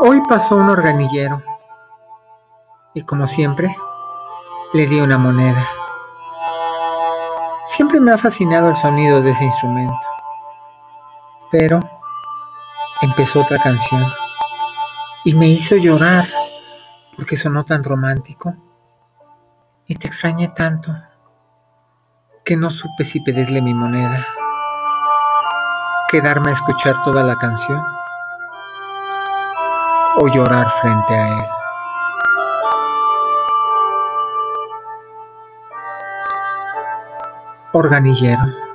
Hoy pasó un organillero y como siempre le di una moneda. Siempre me ha fascinado el sonido de ese instrumento. Pero empezó otra canción y me hizo llorar porque sonó tan romántico y te extrañé tanto que no supe si pedirle mi moneda, quedarme a escuchar toda la canción o llorar frente a él. Organillero.